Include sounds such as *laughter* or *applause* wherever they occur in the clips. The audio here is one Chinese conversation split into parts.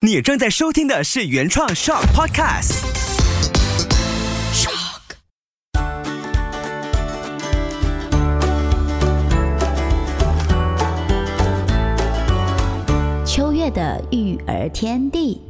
你正在收听的是原创 Shock Podcast。Shock。秋月的育儿天地，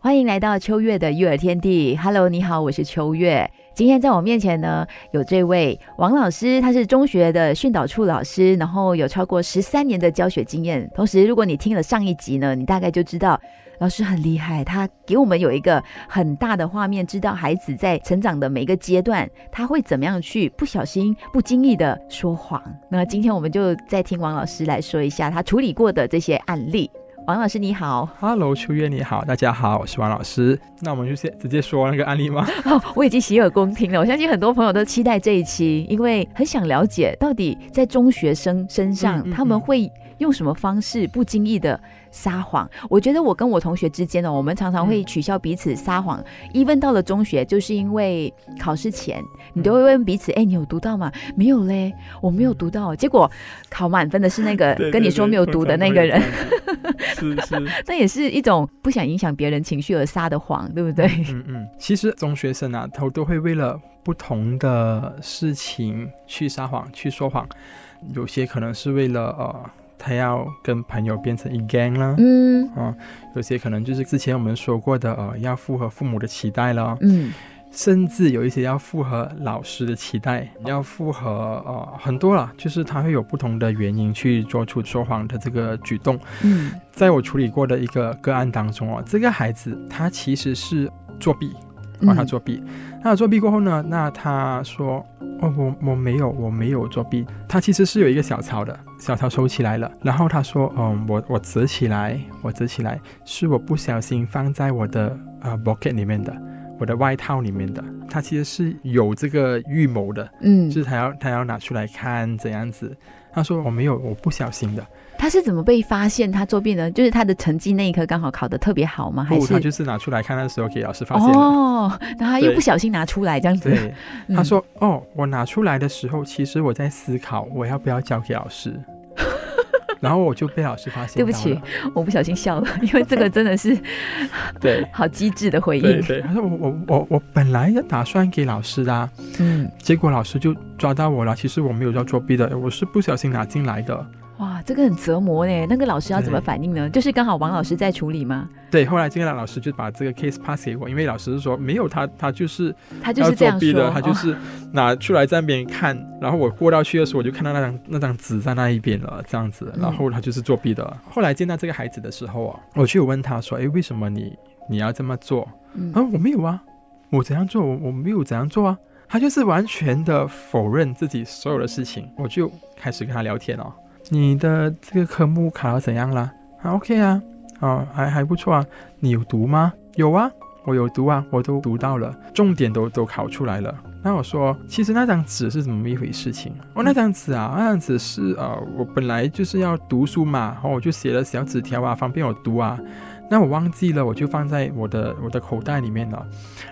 欢迎来到秋月的育儿天地。Hello，你好，我是秋月。今天在我面前呢，有这位王老师，他是中学的训导处老师，然后有超过十三年的教学经验。同时，如果你听了上一集呢，你大概就知道老师很厉害，他给我们有一个很大的画面，知道孩子在成长的每一个阶段，他会怎么样去不小心、不经意的说谎。那今天我们就再听王老师来说一下他处理过的这些案例。王老师你好，Hello，秋月你好，大家好，我是王老师。那我们就先直接说那个案例吗？*laughs* 哦，我已经洗耳恭听了。我相信很多朋友都期待这一期，因为很想了解到底在中学生身上他们会用什么方式不经意的。撒谎，我觉得我跟我同学之间呢，我们常常会取笑彼此撒谎。even 到了中学，就是因为考试前，你都会问彼此：“哎，你有读到吗？”“没有嘞，我没有读到。”结果考满分的是那个 *laughs* 跟你说没有读的那个人。是 *laughs* 是，那也是一种不想影响别人情绪而撒的谎，对不对？嗯嗯。其实中学生啊，他都会为了不同的事情去撒谎、去说谎，有些可能是为了呃。他要跟朋友变成一 gang 了，嗯，啊，有些可能就是之前我们说过的，呃，要符合父母的期待了，嗯，甚至有一些要符合老师的期待，要符合呃很多了，就是他会有不同的原因去做出说谎的这个举动，嗯，在我处理过的一个个案当中哦，这个孩子他其实是作弊。帮他作弊，那作弊过后呢？那他说：“哦，我我没有，我没有作弊。他其实是有一个小抄的，小抄收起来了。然后他说：，嗯，我我折起来，我折起来，是我不小心放在我的呃 pocket 里面的，我的外套里面的。他其实是有这个预谋的，嗯，就是他要他要拿出来看怎样子。他说我没有，我不小心的。”他是怎么被发现他作弊呢？就是他的成绩那一科刚好考得特别好吗？还是他就是拿出来看的时候给老师发现哦，然后他又不小心拿出来这样子。对，他说：“哦，我拿出来的时候，其实我在思考我要不要交给老师。”然后我就被老师发现。对不起，我不小心笑了，*laughs* 因为这个真的是 *laughs* 对 *laughs* 好机智的回应。对，他说：“我我我我本来要打算给老师的，嗯，结果老师就抓到我了。其实我没有要作弊的，我是不小心拿进来的。”哇，这个很折磨呢。那个老师要怎么反应呢？就是刚好王老师在处理吗？对，后来这个老师就把这个 case pass 给我，因为老师是说没有他，他就是他就是这样的，他就是拿出来在那边看，然后我过到去的时候，我就看到那张那张纸在那一边了，这样子，然后他就是作弊的。后来见到这个孩子的时候啊，我就有问他说：“哎，为什么你你要这么做？”啊，我没有啊，我怎样做？我我没有怎样做啊。他就是完全的否认自己所有的事情。我就开始跟他聊天哦。你的这个科目考得怎样了？还，OK 啊，哦，还还不错啊。你有读吗？有啊，我有读啊，我都读到了，重点都都考出来了。那我说，其实那张纸是怎么一回事情？哦，那张纸啊，那张纸是呃，我本来就是要读书嘛，然后我就写了小纸条啊，方便我读啊。那我忘记了，我就放在我的我的口袋里面了。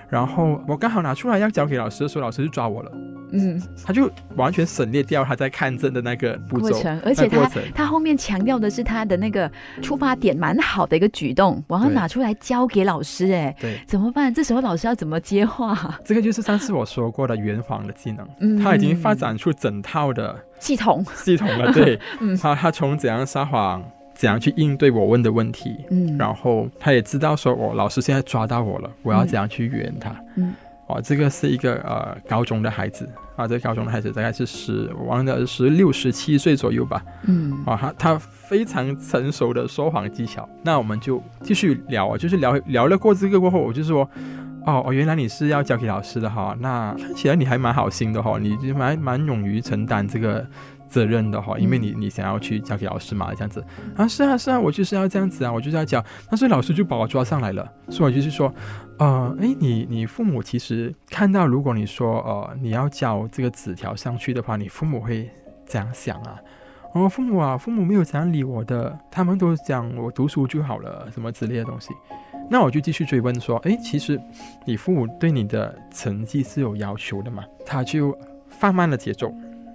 然后我刚好拿出来要交给老师的时候，老师就抓我了。嗯，他就完全省略掉他在看证的那个步骤，而且他他后面强调的是他的那个出发点蛮好的一个举动，我要拿出来交给老师。哎，对，怎么办？这时候老师要怎么接话？这个就是上次我说过的圆谎的技能，嗯，他已经发展出整套的系统系统了。对，*laughs* 嗯他他从怎样撒谎。怎样去应对我问的问题？嗯，然后他也知道说，我老师现在抓到我了，我要怎样去圆他？嗯，哦，这个是一个呃高中的孩子啊，这个高中的孩子大概是十，我忘了十六十七岁左右吧。嗯，啊，他他非常成熟的说谎技巧。那我们就继续聊啊，就是聊聊了过这个过后，我就说，哦哦，原来你是要交给老师的哈，那看起来你还蛮好心的哈，你就蛮蛮勇于承担这个。责任的哈，因为你你想要去交给老师嘛，这样子啊，是啊是啊，我就是要这样子啊，我就是要讲，但是老师就把我抓上来了，所以就是说，呃，诶，你你父母其实看到，如果你说呃你要交这个纸条上去的话，你父母会怎样想啊？我父母啊，父母没有这样理我的，他们都讲我读书就好了，什么之类的东西。那我就继续追问说，诶，其实你父母对你的成绩是有要求的嘛？他就放慢了节奏。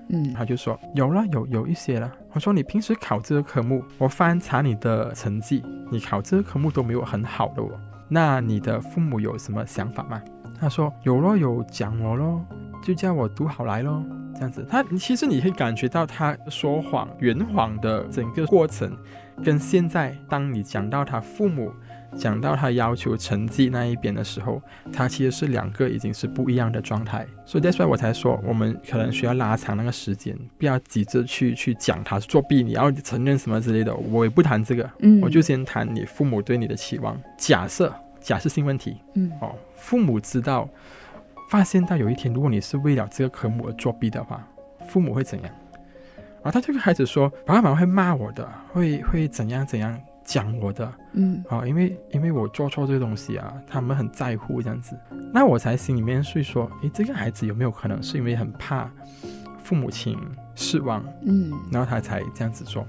嗯他就说有了，有有一些了。我说你平时考这个科目，我翻查你的成绩，你考这个科目都没有很好的哦。那你的父母有什么想法吗？他说有咯，有讲我咯，就叫我读好来咯。这样子，他其实你可以感觉到他说谎、圆谎的整个过程，跟现在当你讲到他父母。讲到他要求成绩那一边的时候，他其实是两个已经是不一样的状态，所以 that's why 我才说我们可能需要拉长那个时间，不要急着去去讲他作弊，你要承认什么之类的，我也不谈这个，嗯，我就先谈你父母对你的期望。假设假设性问题，嗯哦，父母知道发现到有一天，如果你是为了这个科目而作弊的话，父母会怎样？然后他就开始说，爸爸妈妈会骂我的，会会怎样怎样。讲我的，嗯，啊，因为因为我做错这个东西啊，他们很在乎这样子，那我才心里面是说，诶，这个孩子有没有可能是因为很怕父母亲失望，嗯，然后他才这样子做？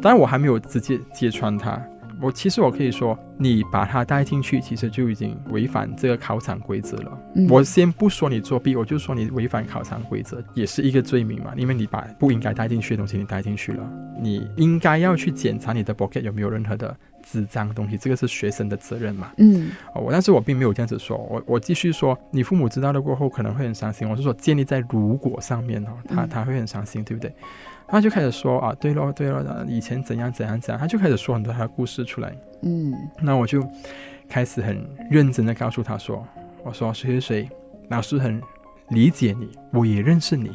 当然我还没有直接揭穿他。我其实我可以说，你把他带进去，其实就已经违反这个考场规则了。嗯我先不说你作弊，我就说你违反考场规则，也是一个罪名嘛。因为你把不应该带进去的东西你带进去了，你应该要去检查你的 pocket 有没有任何的纸张东西，这个是学生的责任嘛。嗯哦，我但是我并没有这样子说，我我继续说，你父母知道了过后可能会很伤心。我是说建立在如果上面哦，他嗯他会很伤心，对不对？他就开始说啊，对咯对咯，呃以前怎样怎样怎样，他就开始说很多他的故事出来。嗯那我就开始很认真的告诉他说，我说谁谁谁，老师很理解你，我也认识你。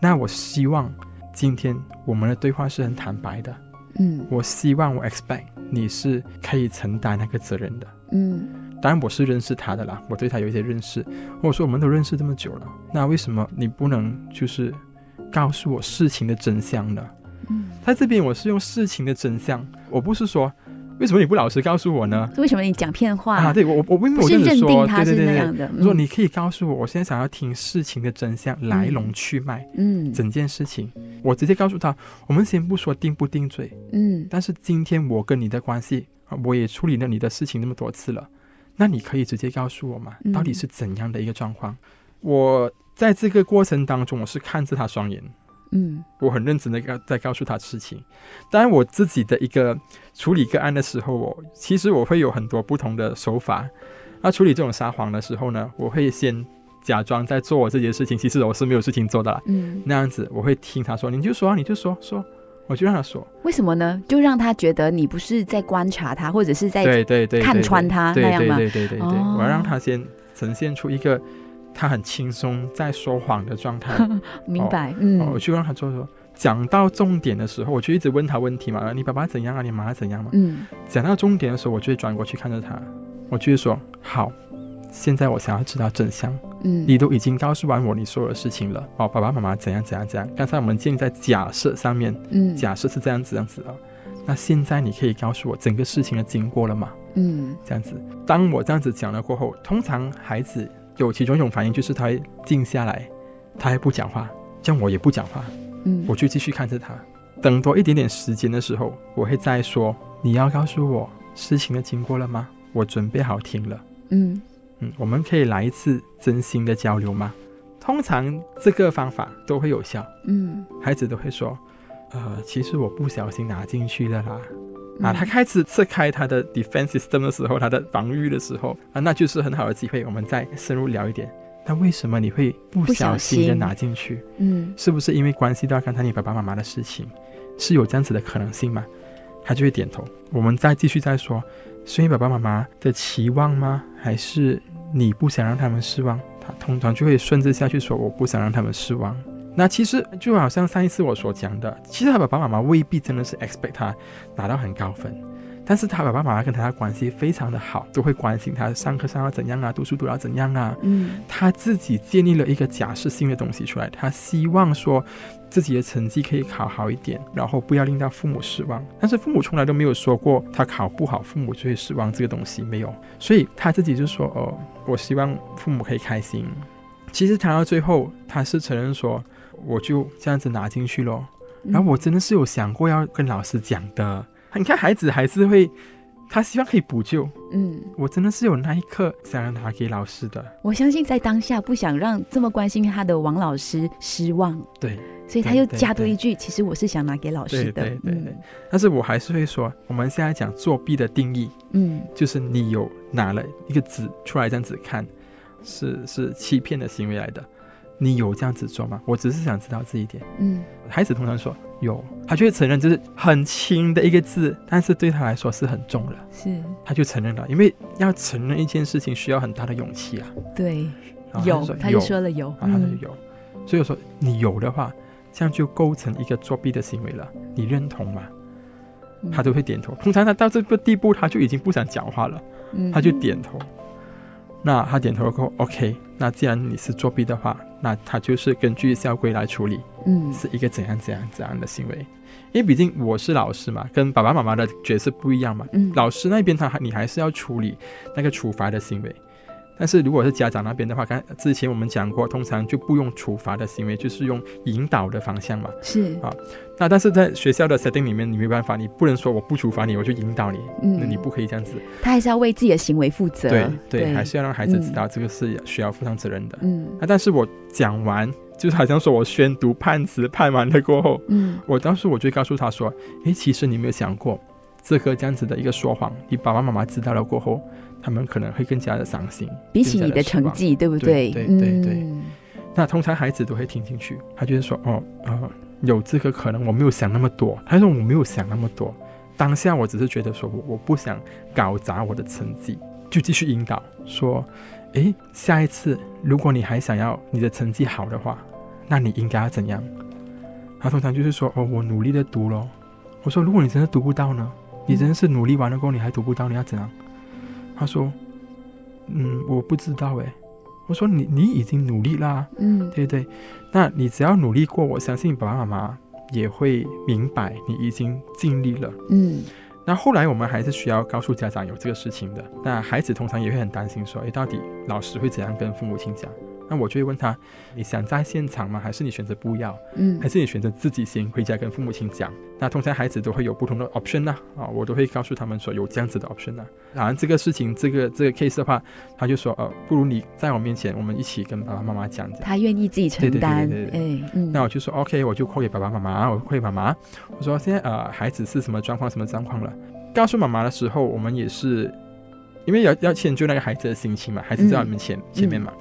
那我希望今天我们的对话是很坦白的，嗯我希望我 expect 你是可以承担那个责任的。嗯当然我是认识他的啦，我对他有一些认识。我说我们都认识这么久了，那为什么你不能就是告诉我事情的真相呢？嗯，在这边我是用事情的真相，我不是说为什么你不老实告诉我呢？为什么你讲骗话？啊，对我我我并没有不是认这样子说，定他是对对对对。那样的。我说嗯你可以告诉我，我现在想要听事情的真相、来龙去脉，嗯整件事情，我直接告诉他，我们先不说定不定罪，嗯但是今天我跟你的关系啊，我也处理了你的事情那么多次了，那你可以直接告诉我吗嗯？到底是怎样的一个状况？我在这个过程当中，我是看着他双眼，嗯我很认真的告在告诉他事情。当然，我自己的一个处理个案的时候，我其实我会有很多不同的手法。那处理这种撒谎的时候呢，我会先假装在做我自己的事情，其实我是没有事情做的啦。嗯，那样子，我会听他说，你就说啊，你就说说，我就让他说。为什么呢？就让他觉得你不是在观察他，或者是在对对对，看穿他对那样吗对对对对对，哦我要让他先呈现出一个他很轻松在说谎的状态。*laughs* 明白？哦，嗯我就让他做说。讲到重点的时候，我就一直问他问题嘛，你爸爸怎样啊？你妈妈怎样嘛？嗯讲到重点的时候，我就会转过去看着他，我就会说：好，现在我想要知道真相。嗯，你都已经告诉完我你所有的事情了，哦，爸爸妈妈怎样怎样怎样。刚才我们建立在假设上面，嗯假设是这样子这样子的。那现在你可以告诉我整个事情的经过了吗？嗯这样子，当我这样子讲了过后，通常孩子有其中一种反应就是他会静下来，他还不讲话，这样我也不讲话，嗯，我就继续看着他。等多一点点时间的时候，我会再说：“你要告诉我事情的经过了吗？我准备好听了。嗯嗯，我们可以来一次真心的交流吗？”通常这个方法都会有效，嗯孩子都会说：“呃，其实我不小心拿进去了啦。”啊，嗯他开始撤开他的 defense system 的时候，他的防御的时候啊，那就是很好的机会，我们再深入聊一点。那为什么你会不小心的拿进去？嗯是不是因为关系到刚才你爸爸妈妈的事情，是有这样子的可能性吗？他就会点头。我们再继续再说，是因为爸爸妈妈的期望吗？还是你不想让他们失望？他通常就会顺着下去说，我不想让他们失望。那其实就好像上一次我所讲的，其实他爸爸妈妈未必真的是 expect 他拿到很高分，但是他爸爸妈妈跟他的关系非常的好，都会关心他上课上到怎样啊，读书读到怎样啊，嗯他自己建立了一个假设性的东西出来，他希望说自己的成绩可以考好一点，然后不要令到父母失望。但是父母从来都没有说过他考不好，父母就会失望这个东西没有，所以他自己就说哦，我希望父母可以开心。其实谈到最后，他是承认说，我就这样子拿进去咯。嗯然后我真的是有想过要跟老师讲的。你看孩子还是会他希望可以补救。嗯，我真的是有那一刻想要拿给老师的，我相信在当下不想让这么关心他的王老师失望，对。所以他又加多一句，其实我是想拿给老师的。对对对对嗯但是我还是会说，我们现在讲作弊的定义，嗯就是你有拿了一个纸出来这样子看，是是欺骗的行为来的。你有这样子做吗？我只是想知道这一点。嗯孩子通常说有，他就会承认，就是很轻的一个字，但是对他来说是很重的，是他就承认了。因为要承认一件事情需要很大的勇气啊。对有，他就说了有，啊，他就嗯有。所以我说你有的话，这样就构成一个作弊的行为了。你认同吗？嗯他都会点头。通常他到这个地步，他就已经不想讲话了，嗯他就点头。那他点头了过后，OK，那既然你是作弊的话，那他就是根据校规来处理，嗯是一个怎样怎样怎样的行为。因为毕竟我是老师嘛，跟爸爸妈妈的角色不一样嘛。嗯老师那边他还你还是要处理那个处罚的行为，但是如果是家长那边的话，刚之前我们讲过，通常就不用处罚的行为，就是用引导的方向嘛。是啊那但是在学校的 setting 里面，你没办法，你不能说我不处罚你，我就引导你，那嗯你不可以这样子。他还是要为自己的行为负责。对对，还是要让孩子知道这个是需要负上责任的。嗯啊，但是我讲完，就是好像说我宣读判词判完了过后，嗯我当时我就告诉他说，诶，其实你有没有想过，这个这样子的一个说谎，你爸爸妈妈知道了过后，他们可能会更加的伤心。比起你的成绩，对不对对？对对对嗯那通常孩子都会听进去，他就是说，哦，呃，有这个可能，我没有想那么多。他说我没有想那么多，当下我只是觉得说我我不想搞砸我的成绩，就继续引导说，诶，下一次如果你还想要你的成绩好的话，那你应该要怎样？他通常就是说，哦，我努力的读咯。我说，如果你真的读不到呢？你真的是努力完了过后你还读不到，你要怎样？他说，嗯，我不知道诶。我说你你已经努力啦，嗯对对，那你只要努力过，我相信爸爸妈妈也会明白你已经尽力了。嗯那后来我们还是需要告诉家长有这个事情的。那孩子通常也会很担心说，诶，到底老师会怎样跟父母亲讲？那我就会问他，你想在现场吗？还是你选择不要？嗯还是你选择自己先回家跟父母亲讲？那通常孩子都会有不同的 option 呐、啊，我都会告诉他们说有这样子的 option 呐、啊然这个事情，这个这个 case 的话，他就说，呃，不如你在我面前，我们一起跟爸爸妈妈讲。他愿意自己承担对对对担，对对哎，嗯，那我就说 OK，我就 call 给爸爸妈妈，我 call 给妈妈，我说现在呃孩子是什么状况，什么状况了？告诉妈妈的时候，我们也是因为要要迁就那个孩子的心情嘛，孩子在我们前、前面嘛。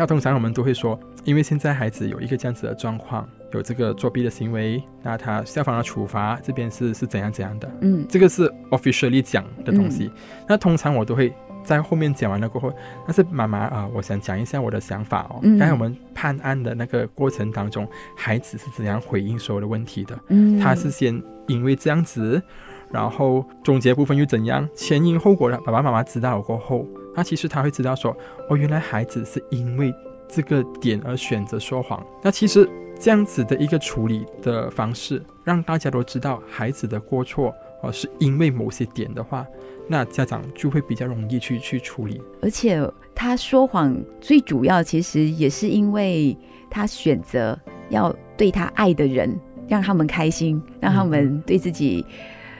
那通常我们都会说，因为现在孩子有一个这样子的状况，有这个作弊的行为，那他校方的处罚这边是是怎样怎样的，嗯这个是 officially 讲的东西。那通常我都会在后面讲完了过后，但是妈妈啊、我想讲一下我的想法哦。嗯刚才我们判案的那个过程当中，孩子是怎样回应所有的问题的？嗯，他是先因为这样子，然后总结部分又怎样，前因后果的爸爸妈妈知道了过后，那其实他会知道说，哦，原来孩子是因为这个点而选择说谎。那其实这样子的一个处理的方式，让大家都知道孩子的过错，哦，是因为某些点的话，那家长就会比较容易去去处理。而且他说谎最主要其实也是因为他选择要对他爱的人让他们开心，让他们对自己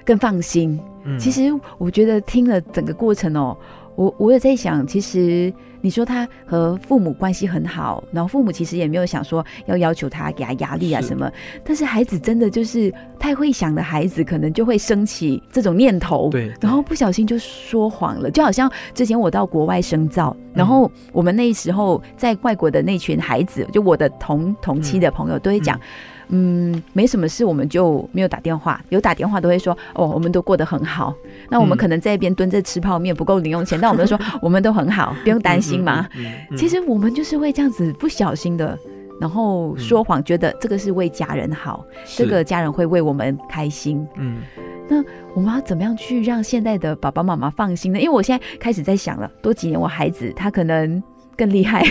更放心。嗯，其实我觉得听了整个过程哦，我我有在想，其实你说他和父母关系很好，然后父母其实也没有想说要要求他给他压力啊什么，但是孩子真的就是太会想的孩子，可能就会升起这种念头，对，然后不小心就说谎了，就好像之前我到国外深造，然后我们那时候在外国的那群孩子，就我的同同期的朋友都会讲。嗯，没什么事，我们就没有打电话。有打电话都会说，哦，我们都过得很好。那我们嗯可能在一边蹲着吃泡面，不够零用钱，但我们就说我们都很好，不用担心嘛。嗯。嗯嗯嗯其实我们就是会这样子不小心的，然后说谎，觉得这个是为家人好，这个家人会为我们开心。嗯那我们要怎么样去让现在的爸爸妈妈放心呢？因为我现在开始在想了，多几年我孩子他可能更厉害，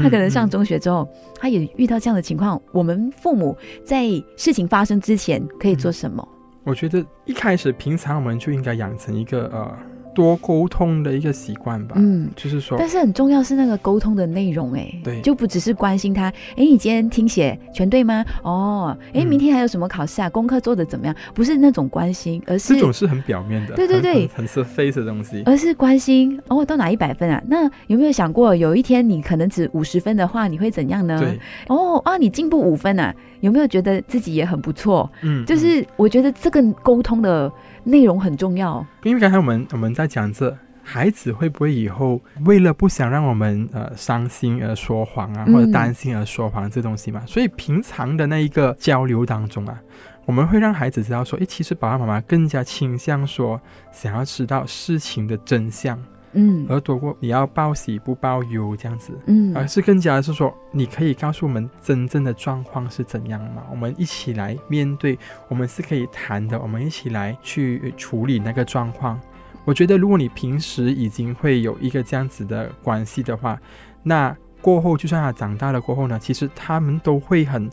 他可能上嗯中学之后，他也遇到这样的情况。我们父母在事情发生之前可以做什么？我觉得一开始平常我们就应该养成一个呃多沟通的一个习惯吧。嗯。就是说，但是很重要是那个沟通的内容，哎，对就不只是关心他，哎，你今天听写全对吗？哦，哎，嗯明天还有什么考试啊？功课做的怎么样？不是那种关心，而是这种是很表面的，对对对很 surface 的东西。而是关心哦，到哪一百分啊？那有没有想过，有一天你可能只五十分的话，你会怎样呢？对，哦啊，你进步五分啊？有没有觉得自己也很不错？嗯，嗯就是我觉得这个沟通的内容很重要。因为刚才我们我们在讲这。孩子会不会以后为了不想让我们呃伤心而说谎啊，嗯或者担心而说谎这东西嘛？所以平常的那一个交流当中啊，我们会让孩子知道说，诶，其实爸爸妈妈更加倾向说想要知道事情的真相，嗯而躲过你要报喜不报忧这样子。嗯而是更加的是说，你可以告诉我们真正的状况是怎样吗？我们一起来面对，我们是可以谈的，我们一起来去呃处理那个状况。我觉得，如果你平时已经会有一个这样子的关系的话，那过后就算他长大了过后呢，其实他们都会很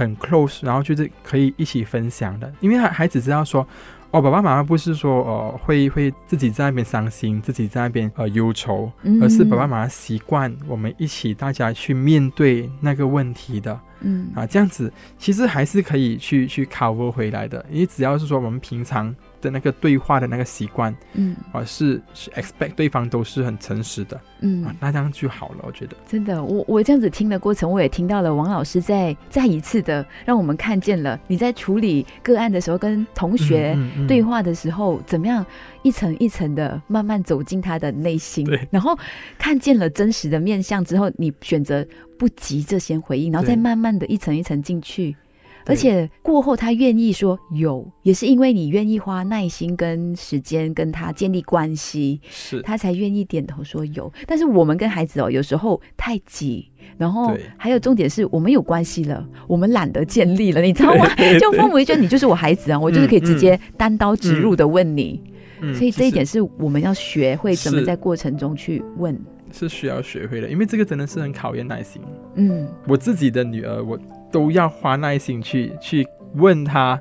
很 close，然后就是可以一起分享的，因为孩孩子知道说。哦，爸爸妈妈不是说呃会会自己在那边伤心，自己在那边呃忧愁，嗯。而是爸爸妈妈习惯我们一起大家去面对那个问题的嗯。啊，这样子其实还是可以去去 cover 回来的，因为只要是说我们平常的那个对话的那个习惯嗯。啊，是是 expect 对方都是很诚实的。嗯。啊，那这样就好了，我觉得。真的，我我这样子听的过程，我也听到了王老师在再一次的让我们看见了你在处理个案的时候，跟同学对话的时候，怎么样一层一层的慢慢走进他的内心。对，然后看见了真实的面相之后，你选择不急着先回应，然后再慢慢的一层一层进去。对而且过后，他愿意说有，也是因为你愿意花耐心跟时间跟他建立关系，是他才愿意点头说有。但是我们跟孩子哦，有时候太急，然后还有重点是我们有关系了，我们懒得建立了，你知道吗？*laughs* 就父母一觉得你就是我孩子啊，我就是可以直接单刀直入的问你。嗯所以这一点是我们要学会怎么在过程中去问。是需要学会的，因为这个真的是很考验耐心。嗯我自己的女儿，我都要花耐心去去问他，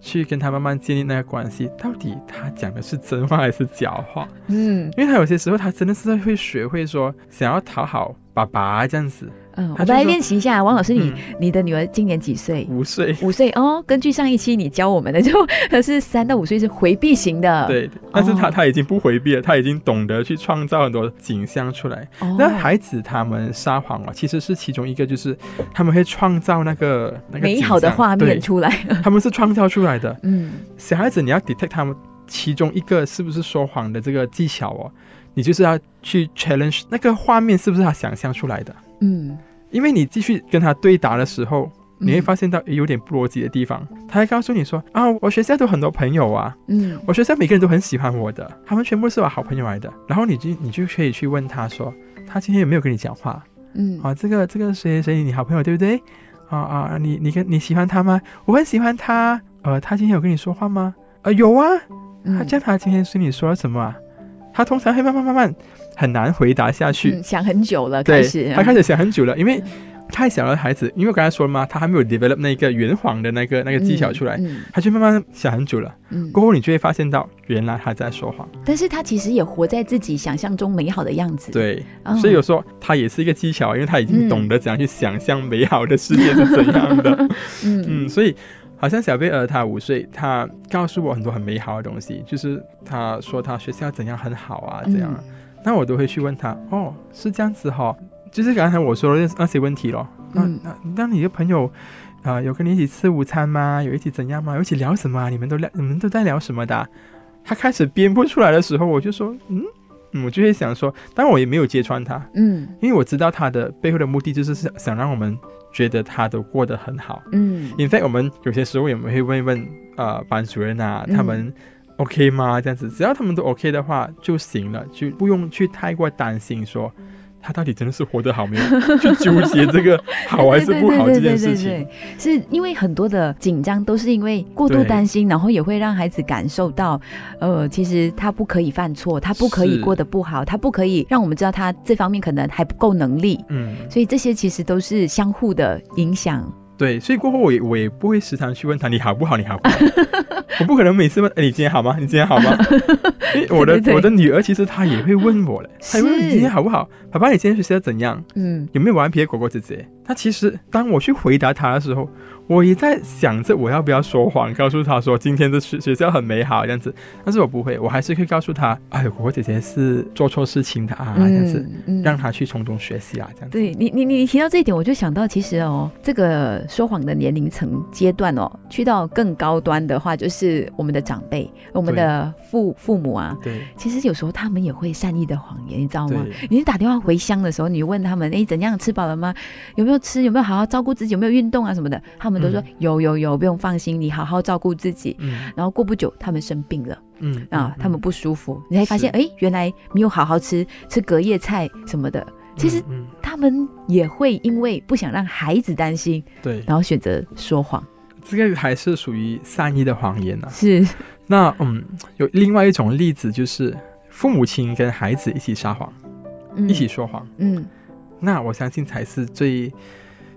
去跟他慢慢建立那个关系，到底他讲的是真话还是假话？嗯因为他有些时候，他真的是会学会说想要讨好爸爸这样子。嗯，我们来练习一下，王老师你，嗯你的女儿今年几岁？五岁，五岁哦。根据上一期你教我们的，*laughs* 就是三到五岁是回避型的。对，但是她哦她已经不回避了，她已经懂得去创造很多景象出来。哦，那孩子他们撒谎啊，其实是其中一个，就是他们会创造那个那个美好的画面出来。他们是创造出来的。*laughs* 嗯小孩子你要 detect 他们其中一个是不是说谎的这个技巧哦，你就是要去 challenge 那个画面是不是他想象出来的，嗯，因为你继续跟他对答的时候。你会嗯发现到诶有点不逻辑的地方，他还告诉你说啊，我学校都很多朋友啊，嗯我学校每个人都很喜欢我的，他们全部是我好朋友来的。然后你就你就可以去问他说，他今天有没有跟你讲话？嗯啊，这个这个谁谁你好朋友对不对？啊啊，你你跟你喜欢他吗？我很喜欢他。呃，他今天有跟你说话吗？呃，有啊。他嗯这样，他今天对你说了什么啊？他通常会慢慢慢慢很难回答下去。嗯想很久了，对开始，他开始想很久了，因为太小的孩子，因为我刚才说了嘛，他还没有 develop 那个圆谎的那个那个技巧出来，嗯他就慢慢想很久了。嗯过后你就会发现到，原来他在说谎。但是他其实也活在自己想象中美好的样子。，对，哦所以有时候他也是一个技巧，因为他已经嗯懂得怎样去想象美好的世界是怎样的。*laughs* 嗯 *laughs* 嗯，所以好像小贝儿他五岁，他告诉我很多很美好的东西，就是他说他学校怎样很好啊，嗯这样啊，那我都会去问他，哦，是这样子哈、就是刚才我说的那那些问题咯。那嗯那那你的朋友啊、有跟你一起吃午餐吗？有一起怎样吗？有一起聊什么啊？你们都聊，你们都在聊什么的啊、他开始编不出来的时候，我就说，嗯。嗯我就会想说，当然我也没有揭穿他，嗯因为我知道他的背后的目的就是想想让我们觉得他都过得很好。嗯 in fact，我们有些时候也会问一问呃班主任啊，嗯他们 OK 吗？这样子，只要他们都 OK 的话就行了，就不用去太过担心说他到底真的是活得好没有，*laughs* 去纠结这个好还是不好这件事情。是因为很多的紧张都是因为过度对担心，然后也会让孩子感受到，呃，其实他不可以犯错，他不可以是过得不好，他不可以让我们知道他这方面可能还不够能力。嗯，所以这些其实都是相互的影响。对，所以过后我也我也不会时常去问他你好不好，你好不好，*laughs* 我不可能每次问，哎，你今天好吗？你今天好吗？*laughs* 因为我的我的女儿其实她也会问我嘞，她会问你今天好不好？爸爸，你今天学习的怎样？嗯，有没有顽皮的狗狗姐姐？她其实当我去回答她的时候，我也在想着我要不要说谎，告诉他说今天的学学校很美好这样子。但是我不会，我还是会告诉他，哎，狗狗姐姐是做错事情的啊，这样子，嗯让他去从中学习啊，这样子。对你，你你你提到这一点，我就想到，其实哦，这个说谎的年龄层阶段哦，去到更高端的话，就是我们的长辈，我们的父父母啊，对其实有时候他们也会善意的谎言，你知道吗？你打电话回乡的时候，你问他们，哎，怎样吃饱了吗？有没有吃？有没有好好照顾自己？有没有运动啊什么的？他们都说、嗯。有有有，不用放心，你好好照顾自己。嗯。然后过不久，他们生病了。嗯啊，嗯他们不舒服，你才发现，是。哎，原来没有好好吃吃隔夜菜什么的。其实他们也会因为不想让孩子担心，对，然后选择说谎。这个还是属于善意的谎言啊。是，那嗯，有另外一种例子就是父母亲跟孩子一起撒谎，嗯。一起，说谎，嗯，那我相信才是最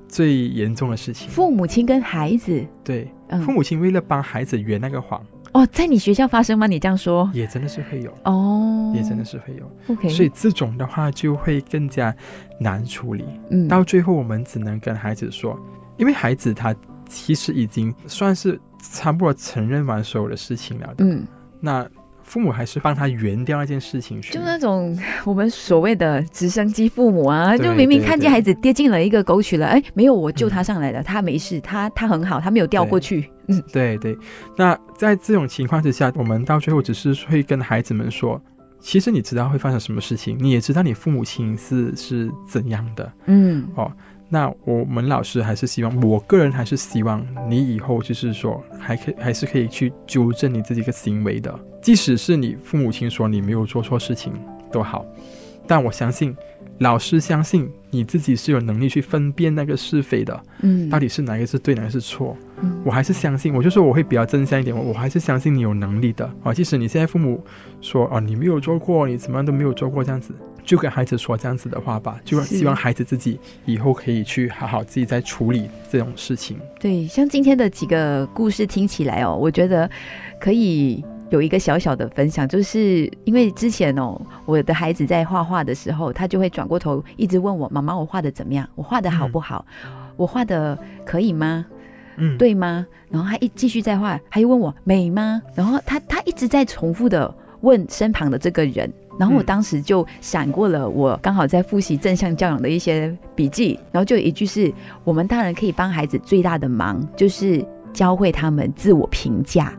最严重的事情。父母亲跟孩子，对，嗯，父母亲为了帮孩子圆那个谎，哦，在你学校发生吗？你这样说，也真的是会有，哦，也真的是会有。OK，所以这种的话就会更加难处理。嗯，到最后，我们只能跟孩子说，因为孩子他其实已经算是差不多承认完所有的事情了的。嗯，那父母还是帮他圆掉那件事情去。就那种 *laughs* 我们所谓的直升机父母啊，就明明看见孩子跌进了一个沟渠了，哎，没有，我救他上来了，他没事，他他很好，他没有掉过去。嗯，对对，那在这种情况之下，我们到最后只是会跟孩子们说，其实你知道会发生什么事情，你也知道你父母亲是是怎样的。嗯那我们老师还是希望，我个人还是希望你以后就是说，还可以还是可以去纠正你自己一个行为的，即使是你父母亲说你没有做错事情都好，但我相信，老师相信你自己是有能力去分辨那个是非的，嗯，到底是哪个是对，哪个是错。嗯我还是相信，我就说我会比较真相一点，我我还是相信你有能力的啊。即使你现在父母说啊你没有做过，你怎么样都没有做过这样子，就跟孩子说这样子的话吧，就是希望孩子自己以后可以去好好自己在处理这种事情。对，像今天的几个故事听起来哦，我觉得可以有一个小小的分享，就是因为之前哦，我的孩子在画画的时候，他就会转过头一直问我：“妈妈，我画的怎么样？我画的好不好？我画的可以吗？嗯，对吗？”然后他一继续在画，他又问我美吗？然后他他一直在重复的问身旁的这个人。然后我嗯当时就闪过了，我刚好在复习正向教养的一些笔记，然后就有一句是：我们大人可以帮孩子最大的忙，就是教会他们自我评价。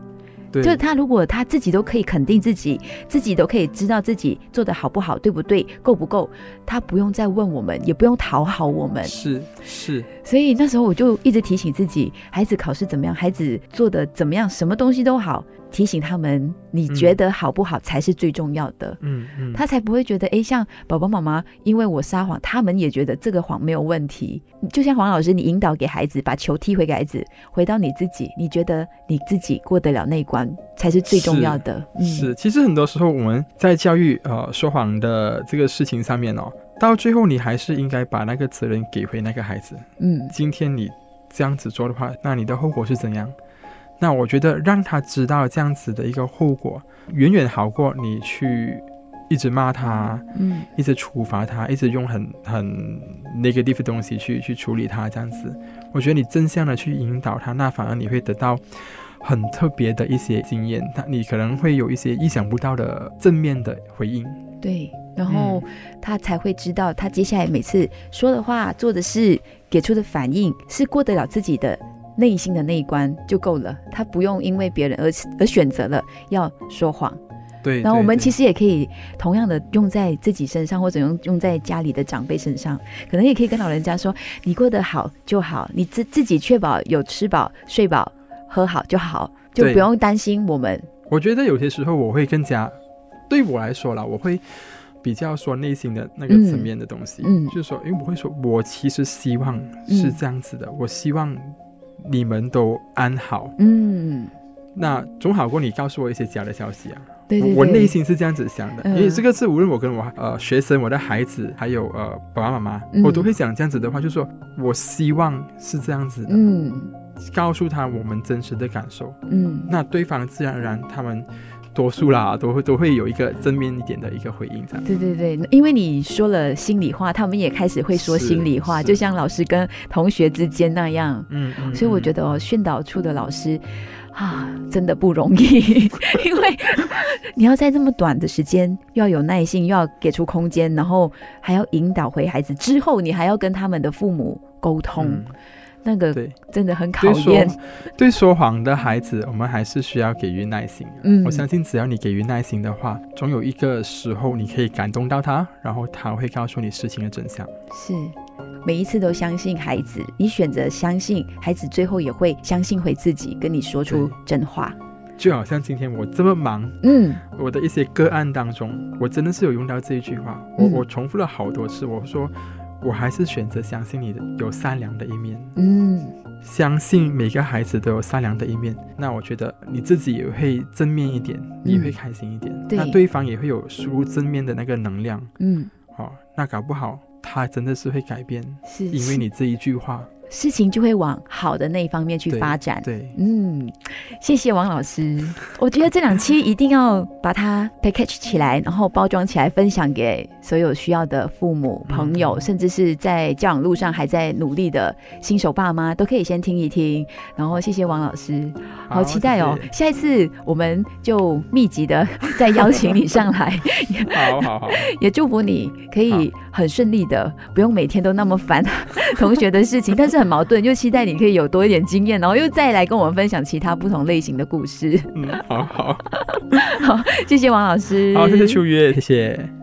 对，就是他如果他自己都可以肯定自己，自己都可以知道自己做的好不好，对不对，够不够，他不用再问我们，也不用讨好我们。是是，所以那时候我就一直提醒自己，孩子考试怎么样，孩子做的怎么样，什么东西都好，提醒他们，你觉得好不好才是最重要的。嗯嗯，他才不会觉得，哎，像宝宝妈妈，因为我撒谎，他们也觉得这个谎没有问题。就像黄老师，你引导给孩子，把球踢回给孩子，回到你自己，你觉得你自己过得了那一关，才是最重要的。嗯是，其实很多时候我们在教育呃说谎的这个事情上面哦，到最后你还是应该把那个责任给回那个孩子。嗯今天你这样子做的话，那你的后果是怎样？那我觉得让他知道这样子的一个后果，远远好过你去一直骂他，嗯一直处罚他，一直用很很 negative 的东西去去处理他，这样子，我觉得你正向的去引导他，那反而你会得到很特别的一些经验，他你可能会有一些意想不到的正面的回应。对，然后他才会知道，他接下来每次说的话、做的事、给出的反应，是过得了自己的内心的那一关就够了。他不用因为别人而而选择了要说谎。对，然后我们其实实也可以同样的用在自己身上，或者用用在家里的长辈身上，可能也可以跟老人家说：你过得好就好，你自自己确保有吃饱、睡饱、喝好就好，就不用担心我们。我觉得有些时候我会更加，对我来说啦，我会比较说内心的那个层面的东西，嗯。嗯就是说，因为我会说，我其实希望是这样子的，我希望你们都安好，嗯，那总好过你告诉我一些假的消息啊。对对对，我我内心是这样子想的，嗯。因为这个是无论我跟我呃学生、我的孩子，还有呃爸爸妈妈，嗯。我都会讲这样子的话，就是说我希望是这样子的，嗯。告诉他我们真实的感受，嗯。那对方自然而然他们多数啦，都会都会有一个正面一点的一个回应，这样。对对对，因为你说了心里话，他们也开始会说心里话，就像老师跟同学之间那样。嗯嗯所以我觉得得哦，训导处的老师啊，真的不容易，*laughs* 因为你要在这么短的时间，又要有耐心，又要给出空间，然后还要引导回孩子，之后你还要跟他们的父母沟通，嗯那个对真的很考验。对说谎的孩子，我们还是需要给予耐心。嗯我相信只要你给予耐心的话，总有一个时候你可以感动到他，然后他会告诉你事情的真相。是每一次都相信孩子，你选择相信孩子，最后也会相信回自己，跟你说出真话。就好像今天我这么忙，嗯我的一些个案当中，我真的是有用到这一句话，我、嗯我重复了好多次，我说我还是选择相信你的有善良的一面，嗯，相信每个孩子都有善良的一面。那我觉得你自己也会正面一点，你也会开心一点，对那对方也会有输入正面的那个能量嗯，哦。那搞不好他真的是会改变，是因为你这一句话，事情就会往好的那一方面去发展。对，嗯，谢谢王老师。我觉得这两期一定要把它 package 起来，然后包装起来，分享给所有需要的父母、嗯朋友，甚至是在教养路上还在努力的新手爸妈，都可以先听一听。然后谢谢王老师，好期待哦！下一次我们就密集的再邀请你上来，*laughs* 好好好，也祝福你可以很顺利的，不用每天都那么烦同学的事情，但是很矛盾，又期待你可以有多一点经验，然后又再来跟我们分享其他不同类型的故事。嗯，好好 *laughs* 谢谢王老师，好，谢谢秋月，谢谢。